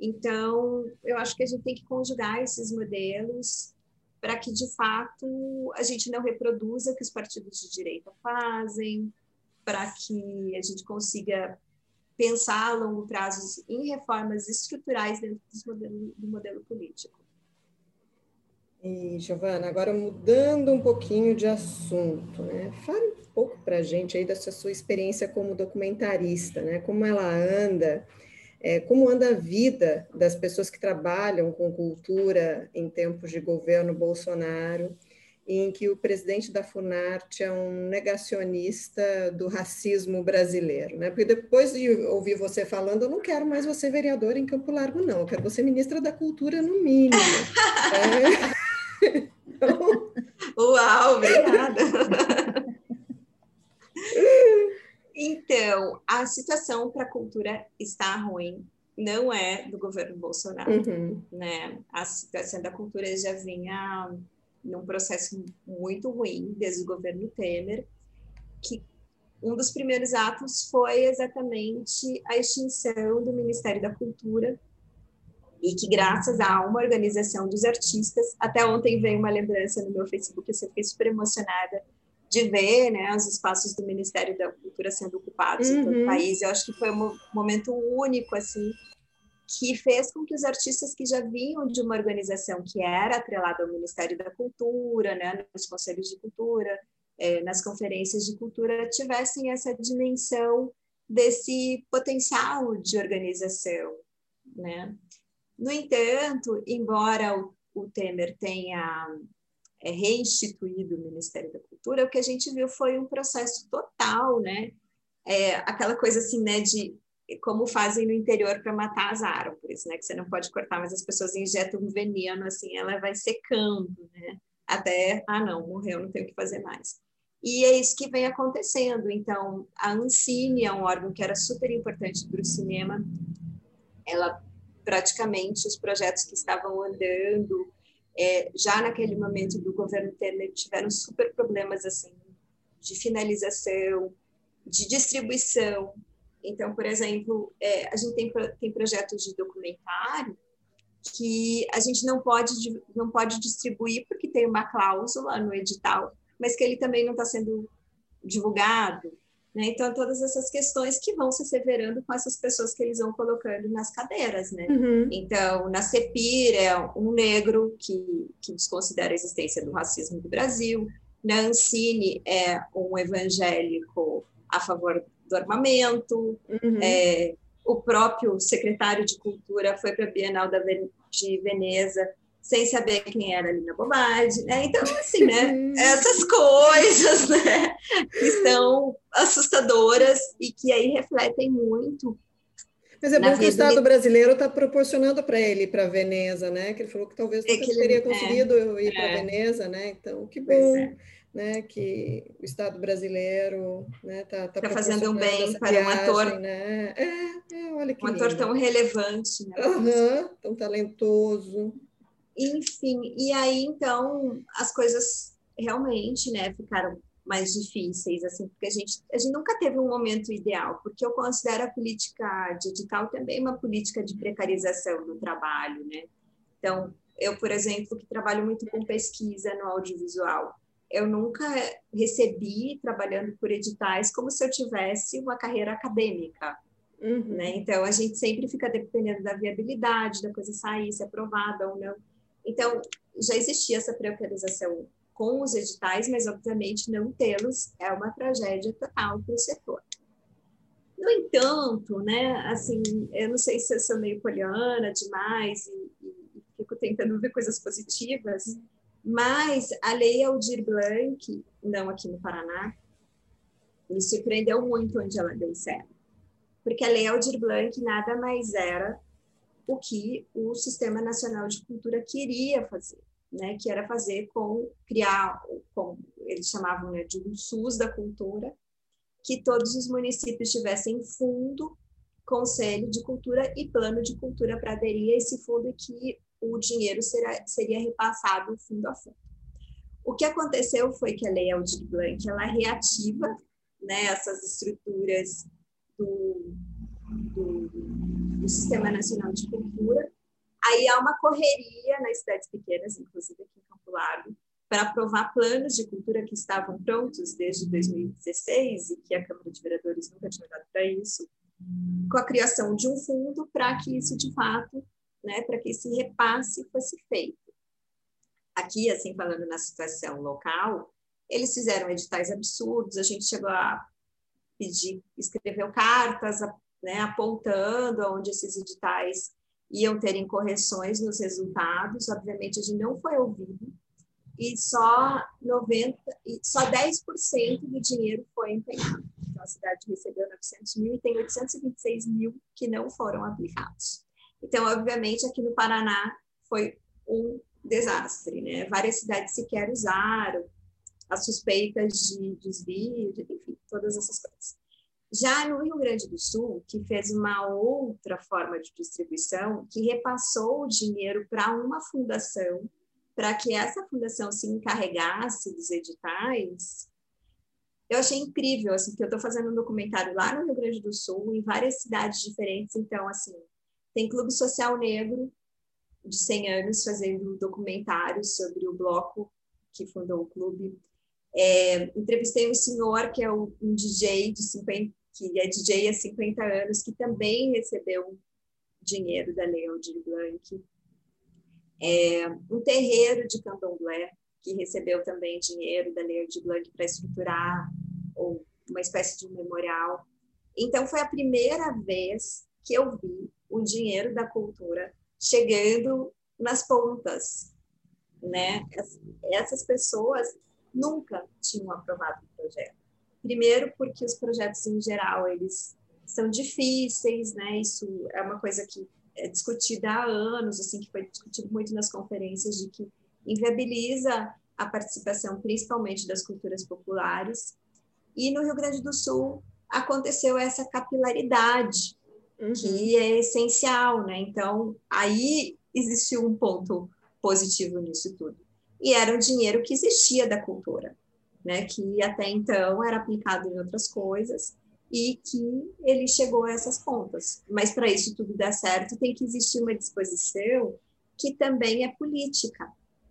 Então, eu acho que a gente tem que conjugar esses modelos para que, de fato, a gente não reproduza o que os partidos de direita fazem, para que a gente consiga pensar a longo prazo em reformas estruturais dentro modelo, do modelo político. E, Giovana, agora mudando um pouquinho de assunto, né? Fale um pouco para a gente aí dessa sua experiência como documentarista, né? Como ela anda, é, como anda a vida das pessoas que trabalham com cultura em tempos de governo Bolsonaro, em que o presidente da Funarte é um negacionista do racismo brasileiro, né? Porque depois de ouvir você falando, eu não quero mais você vereador em Campo Largo, não. Eu quero você ministra da Cultura, no mínimo. [laughs] é. então... Uau, obrigada. [laughs] Então, a situação para a cultura está ruim, não é do governo Bolsonaro, uhum. né? A situação da cultura já vinha num processo muito ruim desde o governo Temer, que um dos primeiros atos foi exatamente a extinção do Ministério da Cultura e que graças a uma organização dos artistas, até ontem veio uma lembrança no meu Facebook, eu fiquei super emocionada de ver né, os espaços do Ministério da Cultura sendo ocupados uhum. em todo o uhum. país. Eu acho que foi um momento único, assim, que fez com que os artistas que já vinham de uma organização que era atrelada ao Ministério da Cultura, né, nos conselhos de cultura, é, nas conferências de cultura, tivessem essa dimensão desse potencial de organização, né? No entanto, embora o, o Temer tenha é, reinstituído o Ministério da Cultura, o que a gente viu foi um processo total, né? É, aquela coisa assim, né, de como fazem no interior para matar as árvores, né? Que você não pode cortar, mas as pessoas injetam um veneno, assim, ela vai secando, né? Até, ah, não, morreu, não tenho o que fazer mais. E é isso que vem acontecendo. Então, a Ancine é um órgão que era super importante para o cinema. Ela, praticamente, os projetos que estavam andando, é, já naquele momento do governo Temer, tiveram super problemas, assim, de finalização, de distribuição, então, por exemplo, é, a gente tem, tem projetos de documentário que a gente não pode, não pode distribuir porque tem uma cláusula no edital, mas que ele também não está sendo divulgado. Né? Então, todas essas questões que vão se severando com essas pessoas que eles vão colocando nas cadeiras. Né? Uhum. Então, na CEPIR é um negro que, que desconsidera a existência do racismo do Brasil, na Ancine é um evangélico a favor do armamento. Uhum. É, o próprio secretário de Cultura foi para a Bienal da de Veneza sem saber quem era ali na bobagem, né? Então, assim, né? Essas coisas, né? Que são assustadoras e que aí refletem muito mas é bom que o Estado brasileiro está proporcionando para ele ir para Veneza, né? Que ele falou que talvez é nunca teria conseguido é, ir para é. Veneza, né? Então, que bom. É né, que o Estado brasileiro está né, tá, tá, tá fazendo um bem para viagem, um ator, né? É, é, olha que um lindo. ator tão relevante, né? Uhum, tão talentoso. Enfim, e aí então as coisas realmente, né, ficaram mais difíceis, assim, porque a gente, a gente nunca teve um momento ideal, porque eu considero a política digital também uma política de precarização do trabalho, né? Então, eu, por exemplo, que trabalho muito com pesquisa no audiovisual, eu nunca recebi trabalhando por editais como se eu tivesse uma carreira acadêmica. Uhum. Né? Então, a gente sempre fica dependendo da viabilidade, da coisa sair, se aprovada ou não. Então, já existia essa precarização com os editais, mas, obviamente, não tê-los é uma tragédia total para o setor. No entanto, né, assim, eu não sei se eu sou meio poliana demais e, e fico tentando ver coisas positivas, mas a lei Aldir Blanc, não aqui no Paraná, me surpreendeu muito onde ela deu certo. Porque a lei Aldir Blanc nada mais era o que o Sistema Nacional de Cultura queria fazer, né? que era fazer com criar, eles chamavam né, de um SUS da cultura, que todos os municípios tivessem fundo, conselho de cultura e plano de cultura para aderir a esse fundo que o dinheiro será, seria repassado fundo a fundo. O que aconteceu foi que a Lei Aldir Blanc ela reativa né, essas estruturas do, do, Sistema Nacional de Cultura Aí há uma correria nas cidades pequenas, inclusive aqui em Campo Largo, para aprovar planos de cultura que estavam prontos desde 2016 e que a Câmara de Vereadores nunca tinha dado para isso, com a criação de um fundo para que isso de fato, né, para que esse repasse fosse feito. Aqui, assim, falando na situação local, eles fizeram editais absurdos, a gente chegou a pedir, escreveu cartas, né, apontando onde esses editais iam terem correções nos resultados, obviamente a gente não foi ouvido, e só 90, só 10% do dinheiro foi empenhado. Então a cidade recebeu 900 mil e tem 826 mil que não foram aplicados. Então, obviamente, aqui no Paraná foi um desastre, né? Várias cidades sequer usaram, as suspeitas de desvio, de, enfim, todas essas coisas. Já no Rio Grande do Sul, que fez uma outra forma de distribuição, que repassou o dinheiro para uma fundação, para que essa fundação se encarregasse dos editais, eu achei incrível, assim, que eu estou fazendo um documentário lá no Rio Grande do Sul, em várias cidades diferentes, então, assim, tem Clube Social Negro, de 100 anos, fazendo documentários sobre o bloco que fundou o clube. É, entrevistei um senhor que é um, DJ de 50, que é DJ há 50 anos, que também recebeu dinheiro da Lei Aldir Blanc. É, um terreiro de candomblé, que recebeu também dinheiro da Lei Aldir Blanc para estruturar ou uma espécie de um memorial. Então, foi a primeira vez que eu vi o dinheiro da cultura chegando nas pontas, né? Essas pessoas nunca tinham aprovado o projeto. Primeiro, porque os projetos em geral eles são difíceis, né? Isso é uma coisa que é discutida há anos, assim, que foi discutido muito nas conferências de que inviabiliza a participação, principalmente das culturas populares. E no Rio Grande do Sul aconteceu essa capilaridade, uhum. que é essencial, né? Então, aí existiu um ponto positivo nisso tudo e era um dinheiro que existia da cultura, né, que até então era aplicado em outras coisas e que ele chegou a essas pontas. Mas para isso tudo dar certo, tem que existir uma disposição que também é política,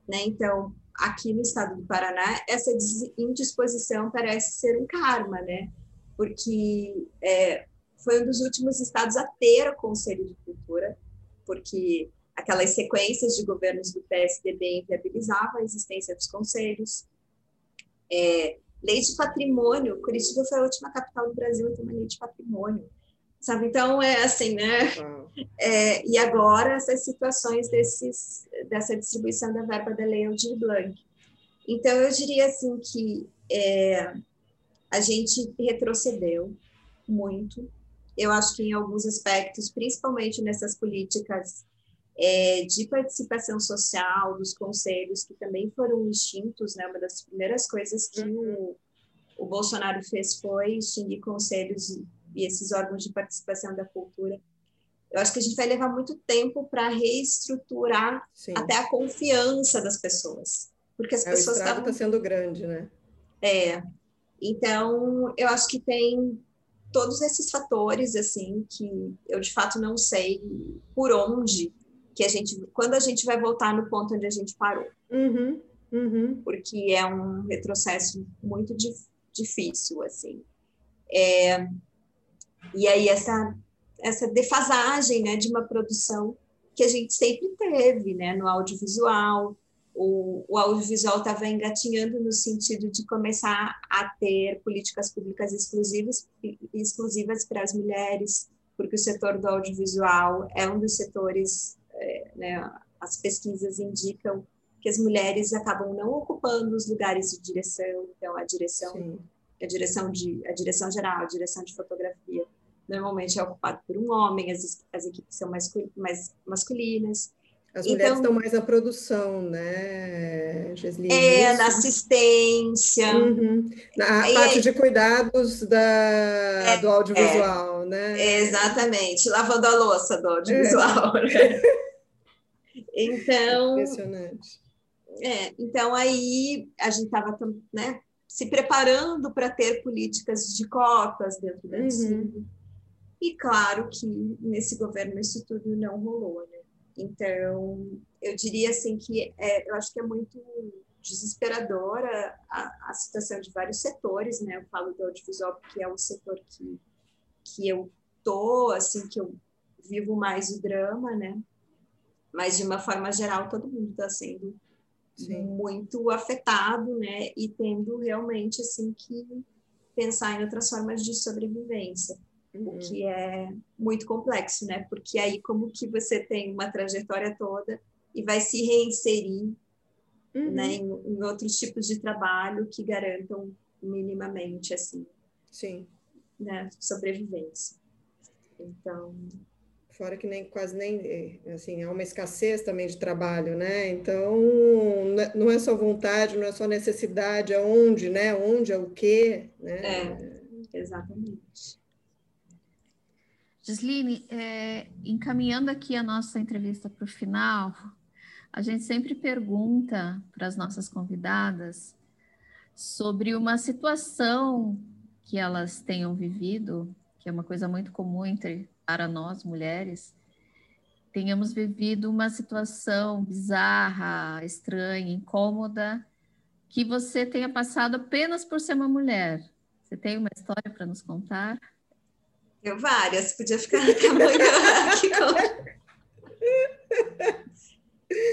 né? Então, aqui no estado do Paraná, essa indisposição parece ser um karma, né? Porque é, foi um dos últimos estados a ter o Conselho de Cultura, porque aquelas sequências de governos do PSDB inviabilizavam a existência dos conselhos. É, lei de patrimônio, Curitiba foi a última capital do Brasil a ter uma lei de patrimônio, sabe? Então, é assim, né? É, e agora, essas situações desses, dessa distribuição da verba da Lei Aldir Blanc. Então, eu diria assim que é, a gente retrocedeu muito. Eu acho que em alguns aspectos, principalmente nessas políticas é, de participação social dos conselhos, que também foram extintos, né? Uma das primeiras coisas que o, o Bolsonaro fez foi extinguir conselhos e esses órgãos de participação da cultura. Eu acho que a gente vai levar muito tempo para reestruturar Sim. até a confiança das pessoas, porque as é, pessoas estavam está sendo grande, né? É. Então, eu acho que tem todos esses fatores assim que eu de fato não sei por onde que a gente, quando a gente vai voltar no ponto onde a gente parou. Uhum, uhum. Porque é um retrocesso muito dif, difícil, assim. É, e aí essa, essa defasagem, né, de uma produção que a gente sempre teve, né, no audiovisual, o, o audiovisual estava engatinhando no sentido de começar a ter políticas públicas exclusivas, exclusivas para as mulheres, porque o setor do audiovisual é um dos setores né, as pesquisas indicam que as mulheres acabam não ocupando os lugares de direção, então a direção, a direção de a direção geral, a direção de fotografia normalmente é ocupada por um homem, as, as equipes são mais, mais masculinas. As então, mulheres estão mais na produção, né, Gesline? É, na assistência. Uhum. Na e parte de cuidados da, é, do audiovisual, é, né? Exatamente, lavando a louça do audiovisual. É. [laughs] Então. Impressionante. É, então aí a gente estava né, se preparando para ter políticas de cotas dentro da uhum. E claro que nesse governo isso tudo não rolou, né? Então, eu diria assim que é, eu acho que é muito desesperadora a, a, situação de vários setores, né? Eu falo do audiovisual porque é o setor que, que eu tô, assim, que eu vivo mais o drama, né? Mas, de uma forma geral, todo mundo está sendo Sim. muito afetado, né? E tendo realmente, assim, que pensar em outras formas de sobrevivência uhum. o que é muito complexo, né? Porque aí como que você tem uma trajetória toda e vai se reinserir uhum. né, em, em, outros tipos de trabalho que garantam minimamente assim, sim, né, sobrevivência. Então, fora que nem quase nem assim há uma escassez também de trabalho, né? Então não é só vontade, não é só necessidade, é onde, né? Onde é o quê, né? É, exatamente. Gisline, é, encaminhando aqui a nossa entrevista para o final, a gente sempre pergunta para as nossas convidadas sobre uma situação que elas tenham vivido, que é uma coisa muito comum entre para nós mulheres, tenhamos vivido uma situação bizarra, estranha, incômoda, que você tenha passado apenas por ser uma mulher. Você tem uma história para nos contar? Eu várias, podia ficar até [laughs] amanhã aqui com...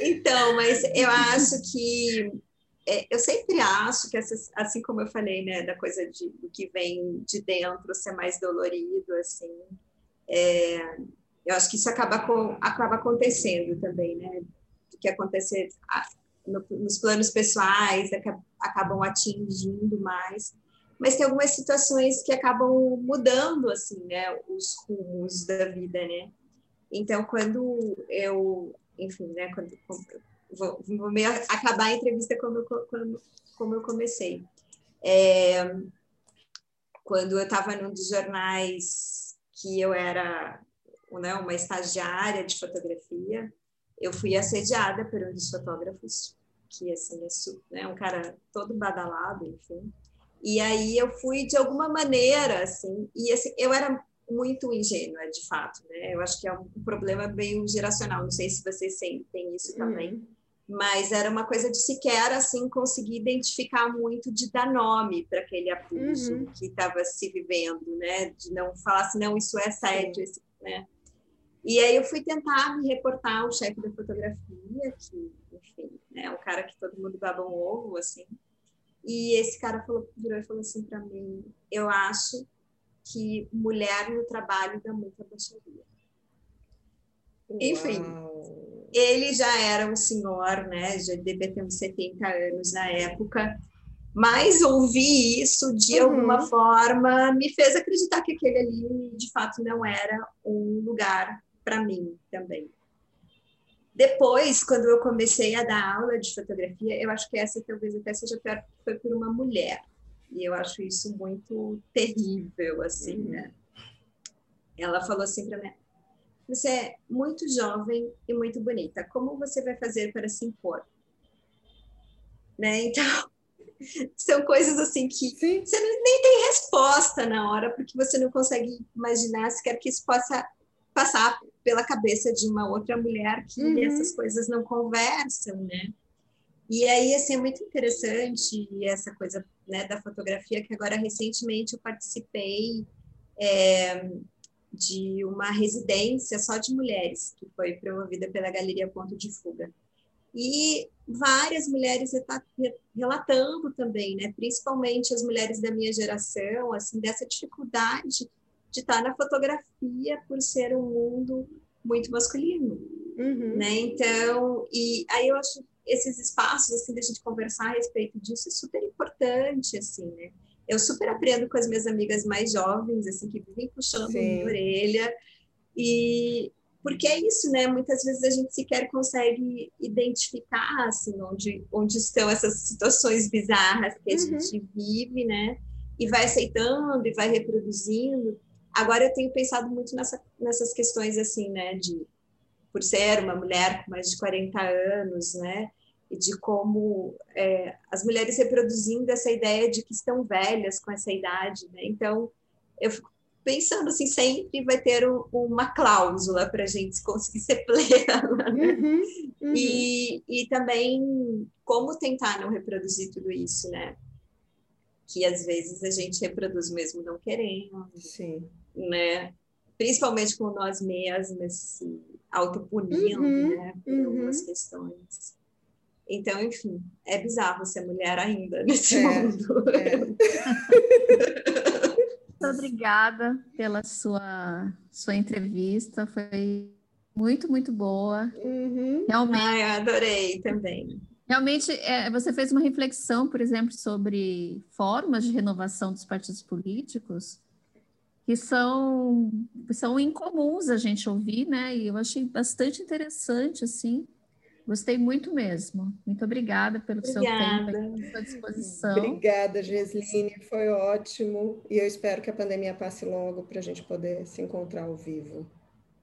Então, mas eu acho que é, eu sempre acho que essas, assim como eu falei, né, da coisa de, do que vem de dentro ser mais dolorido, assim, é, eu acho que isso acaba com, acaba acontecendo também, né, do que acontecer no, nos planos pessoais, acabam atingindo mais mas tem algumas situações que acabam mudando assim, né, os rumos da vida, né? Então, quando eu, enfim, né, quando, vou, vou meio acabar a entrevista como eu, como, como eu comecei. É, quando eu estava num dos jornais que eu era né, uma estagiária de fotografia, eu fui assediada por um dos fotógrafos, que assim, é né, um cara todo badalado, enfim, e aí eu fui de alguma maneira, assim, e assim, eu era muito ingênua, de fato, né? Eu acho que é um problema meio geracional, não sei se vocês sentem isso uhum. também, uhum. Mas era uma coisa de sequer, assim, conseguir identificar muito, de dar nome para aquele abuso uhum. que estava se vivendo, né? De não falar assim, não, isso é sério, esse, né? E aí eu fui tentar me reportar ao chefe da fotografia, que, enfim, né, um cara que todo mundo baba um ovo, assim, e esse cara falou, virou e falou assim para mim: eu acho que mulher no trabalho dá muita baixaria. Enfim, ele já era um senhor, né? Já devia ter uns 70 anos na época, mas ouvir isso de uhum. alguma forma me fez acreditar que aquele ali de fato não era um lugar para mim também. Depois, quando eu comecei a dar aula de fotografia, eu acho que essa talvez até seja pior, foi por uma mulher. E eu acho isso muito terrível, assim, uhum. né? Ela falou assim para mim: Você é muito jovem e muito bonita. Como você vai fazer para se impor? Né? Então, [laughs] são coisas assim que Sim. você nem tem resposta na hora, porque você não consegue imaginar sequer que isso possa passar pela cabeça de uma outra mulher que uhum. essas coisas não conversam, né? E aí, assim, é muito interessante essa coisa né, da fotografia, que agora, recentemente, eu participei é, de uma residência só de mulheres, que foi promovida pela Galeria Ponto de Fuga. E várias mulheres relatando também, né, principalmente as mulheres da minha geração, assim, dessa dificuldade de estar na fotografia por ser um mundo muito masculino, uhum. né? Então, e aí eu acho esses espaços assim da gente conversar a respeito disso é super importante, assim, né? Eu super aprendo com as minhas amigas mais jovens, assim, que vivem puxando Sim. minha orelha e porque é isso, né? Muitas vezes a gente sequer consegue identificar assim onde onde estão essas situações bizarras que a uhum. gente vive, né? E vai aceitando e vai reproduzindo. Agora eu tenho pensado muito nessa, nessas questões assim, né, de por ser uma mulher com mais de 40 anos, né, e de como é, as mulheres reproduzindo essa ideia de que estão velhas com essa idade, né? Então eu fico pensando assim, sempre vai ter um, uma cláusula para a gente conseguir [laughs] ser plena. Né? Uhum, uhum. E, e também como tentar não reproduzir tudo isso, né? Que às vezes a gente reproduz mesmo não querendo. Sim. Né? Principalmente com nós mesmas, se autopunindo, uhum, né? Por uhum. algumas questões. Então, enfim, é bizarro ser mulher ainda nesse é, mundo. É. [laughs] Muito obrigada pela sua, sua entrevista, foi muito, muito boa. Uhum. Realmente. Ai, adorei também. Realmente, é, você fez uma reflexão, por exemplo, sobre formas de renovação dos partidos políticos que são, são incomuns a gente ouvir, né? E eu achei bastante interessante, assim. Gostei muito mesmo. Muito obrigada pelo obrigada. seu tempo, pela sua disposição. Obrigada, Gesline. Foi ótimo. E eu espero que a pandemia passe logo para a gente poder se encontrar ao vivo.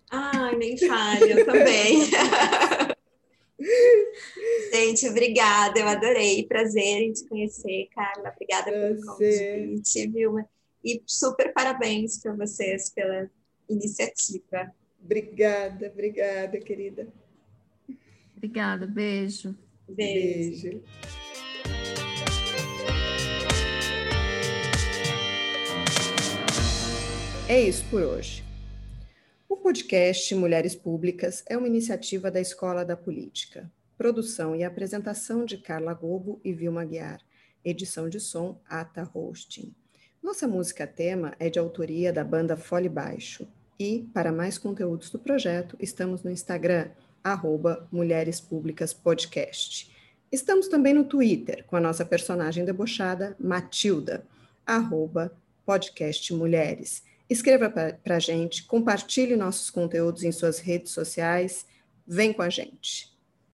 Ai, nem fale, eu também. [laughs] gente, obrigada. Eu adorei. Prazer em te conhecer, Carla. Obrigada Prazer. pelo convite, viu? E super parabéns para vocês pela iniciativa. Obrigada, obrigada, querida. Obrigada, beijo. Beijo. beijo. É isso por hoje. O podcast Mulheres Públicas é uma iniciativa da Escola da Política. Produção e apresentação de Carla Gobo e Vilma Guiar. Edição de som Ata Hosting. Nossa música tema é de autoria da banda Fole Baixo. E, para mais conteúdos do projeto, estamos no Instagram, arroba Mulheres Públicas Podcast. Estamos também no Twitter, com a nossa personagem debochada, Matilda, arroba podcast Mulheres. Escreva para a gente, compartilhe nossos conteúdos em suas redes sociais, vem com a gente.